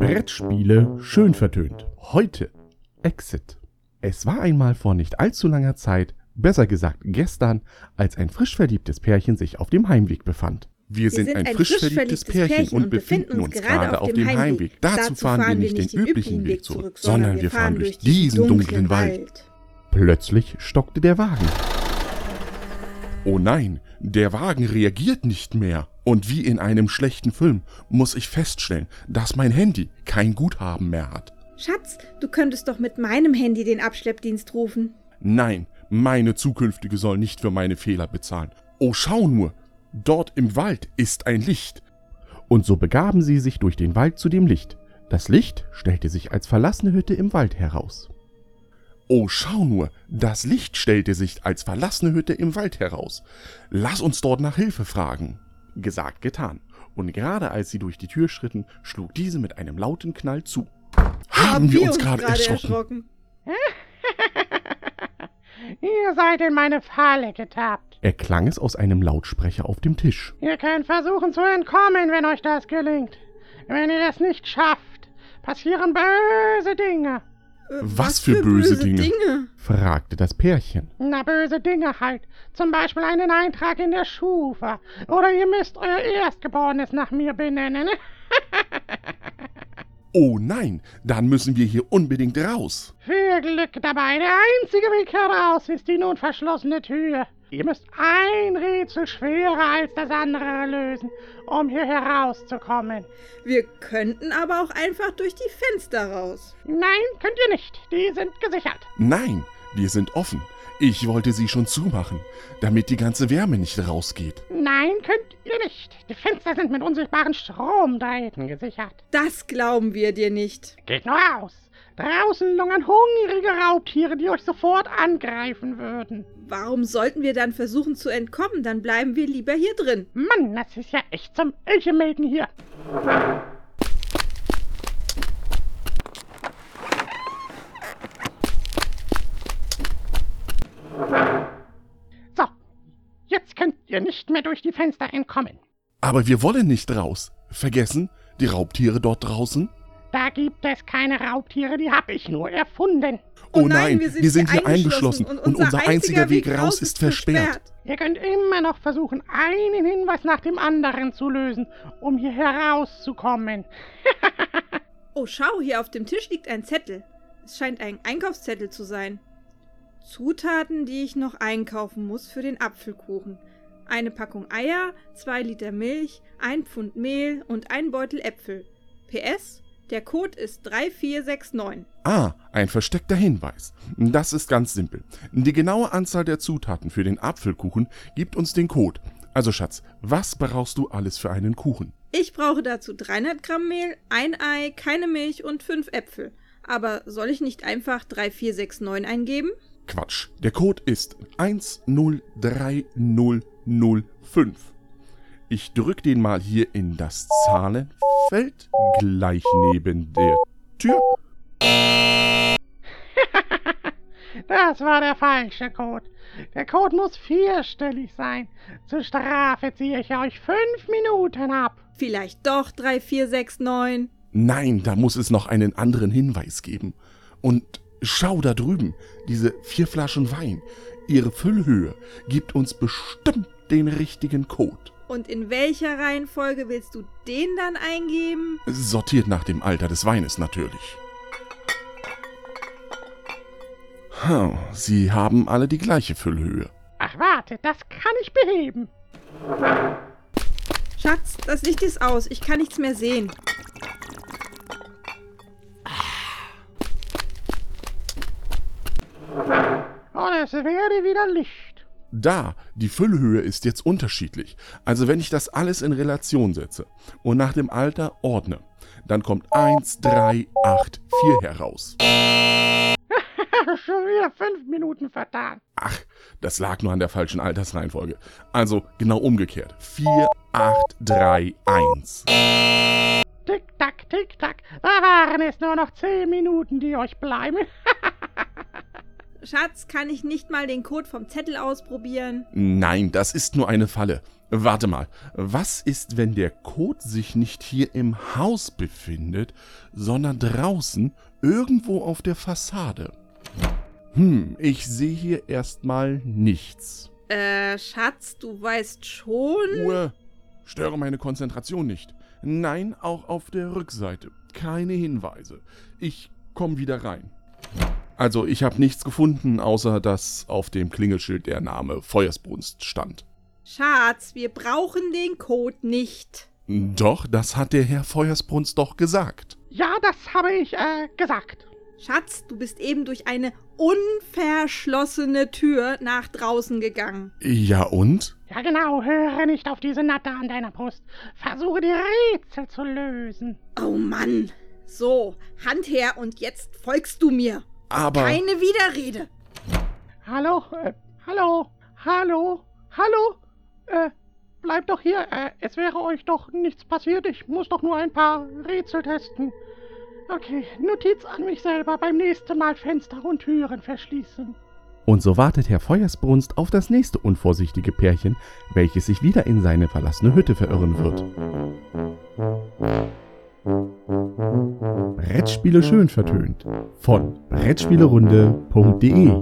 Brettspiele schön vertönt. Heute Exit. Es war einmal vor nicht allzu langer Zeit, besser gesagt gestern, als ein frisch verliebtes Pärchen sich auf dem Heimweg befand. Wir, sind, ein frisch verliebtes Pärchen und befinden uns gerade auf dem Heimweg. Dazu fahren wir nicht den üblichen Weg zurück, sondern wir fahren durch diesen dunklen Wald. Plötzlich stockte der Wagen. Oh nein, der Wagen reagiert nicht mehr. Und wie in einem schlechten Film muss ich feststellen, dass mein Handy kein Guthaben mehr hat. Schatz, du könntest doch mit meinem Handy den Abschleppdienst rufen. Nein, meine zukünftige soll nicht für meine Fehler bezahlen. Oh, schau nur, dort im Wald ist ein Licht. Und so begaben sie sich durch den Wald zu dem Licht. Das Licht stellte sich als verlassene Hütte im Wald heraus. Oh, schau nur, das Licht stellte sich als verlassene Hütte im Wald heraus. Lass uns dort nach Hilfe fragen. Gesagt, getan. Und gerade als sie durch die Tür schritten, schlug diese mit einem lauten Knall zu. Haben wir uns gerade erschrocken? Ihr seid in meine Falle getappt. Erklang es aus einem Lautsprecher auf dem Tisch. Ihr könnt versuchen zu entkommen, wenn euch das gelingt. Wenn ihr es nicht schafft, passieren böse Dinge. Was, für, böse, Dinge? fragte das Pärchen. Na, böse Dinge halt. Zum Beispiel einen Eintrag in der Schufa. Oder ihr müsst euer Erstgeborenes nach mir benennen. Oh nein, dann müssen wir hier unbedingt raus. Viel Glück dabei. Der einzige Weg heraus ist die nun verschlossene Tür. Ihr müsst ein Rätsel schwerer als das andere lösen, um hier herauszukommen. Wir könnten aber auch einfach durch die Fenster raus. Nein, könnt ihr nicht. Die sind gesichert. Nein, wir sind offen. Ich wollte sie schon zumachen, damit die ganze Wärme nicht rausgeht. Nein, könnt ihr nicht. Die Fenster sind mit unsichtbaren Stromdrähten gesichert. Das glauben wir dir nicht. Geht nur raus. Draußen lungern hungrige Raubtiere, die euch sofort angreifen würden. Warum sollten wir dann versuchen zu entkommen? Dann bleiben wir lieber hier drin. Mann, das ist ja echt zum Elchemelken hier. So, jetzt könnt ihr nicht mehr durch die Fenster entkommen. Aber wir wollen nicht raus. Vergessen, die Raubtiere dort draußen? Da gibt es keine Raubtiere, die hab ich nur erfunden. Oh, nein, wir sind, wir sind hier eingeschlossen und, und unser, einziger Weg raus ist versperrt. versperrt. Ihr könnt immer noch versuchen, einen Hinweis nach dem anderen zu lösen, um hier herauszukommen. oh, schau, hier auf dem Tisch liegt ein Zettel. Es scheint ein Einkaufszettel zu sein. Zutaten, die ich noch einkaufen muss für den Apfelkuchen. Eine Packung Eier, zwei Liter Milch, ein Pfund Mehl und ein Beutel Äpfel. PS, der Code ist 3469. Ah, ein versteckter Hinweis. Das ist ganz simpel. Die genaue Anzahl der Zutaten für den Apfelkuchen gibt uns den Code. Also Schatz, was brauchst du alles für einen Kuchen? Ich brauche dazu 300 Gramm Mehl, ein Ei, keine Milch und fünf Äpfel. Aber soll ich nicht einfach 3469 eingeben? Quatsch. Der Code ist 103005. Ich drück den mal hier in das Zahlenfeld gleich neben der Tür. das war der falsche Code. Der Code muss vierstellig sein. Zur Strafe ziehe ich euch fünf Minuten ab. Vielleicht doch 3469. Nein, da muss es noch einen anderen Hinweis geben. Und schau da drüben, diese vier Flaschen Wein. Ihre Füllhöhe gibt uns bestimmt den richtigen Code. Und in welcher Reihenfolge willst du den dann eingeben? Sortiert nach dem Alter des Weines natürlich. Sie haben alle die gleiche Füllhöhe. Ach warte, das kann ich beheben. Schatz, das Licht ist aus. Ich kann nichts mehr sehen. Es werde wieder Licht. Da, die Füllhöhe ist jetzt unterschiedlich. Also wenn ich das alles in Relation setze und nach dem Alter ordne, dann kommt 1, 3, 8, 4 heraus. Schon wieder fünf Minuten vertan. Ach, das lag nur an der falschen Altersreihenfolge. Also genau umgekehrt. 4, 8, 3, 1. Tick-Tack, Tick-Tack. Da waren es nur noch zehn Minuten, die euch bleiben. Schatz, kann ich nicht mal den Code vom Zettel ausprobieren? Nein, das ist nur eine Falle. Warte mal, was ist, wenn der Code sich nicht hier im Haus befindet, sondern draußen irgendwo auf der Fassade? Hm, ich sehe hier erstmal nichts. Äh, Schatz, du weißt schon. Ruhe, störe meine Konzentration nicht. Nein, auch auf der Rückseite. Keine Hinweise. Ich komme wieder rein. Also, ich habe nichts gefunden, außer dass auf dem Klingelschild der Name Feuersbrunst stand. Schatz, wir brauchen den Code nicht. Doch, das hat der Herr Feuersbrunst doch gesagt. Ja, das habe ich äh, gesagt. Schatz, du bist eben durch eine unverschlossene Tür nach draußen gegangen. Ja und? Ja, genau. Höre nicht auf diese Natte an deiner Brust. Versuche die Rätsel zu lösen. Oh Mann. So, Hand her und jetzt folgst du mir. Aber. Keine Widerrede. Hallo, äh, hallo, hallo, hallo. Äh, bleibt doch hier. Äh, es wäre euch doch nichts passiert. Ich muss doch nur ein paar Rätsel testen. Okay, Notiz an mich selber. Beim nächsten Mal Fenster und Türen verschließen. Und so wartet Herr Feuersbrunst auf das nächste unvorsichtige Pärchen, welches sich wieder in seine verlassene Hütte verirren wird. Brettspiele schön vertönt. Von Brettspielerunde.de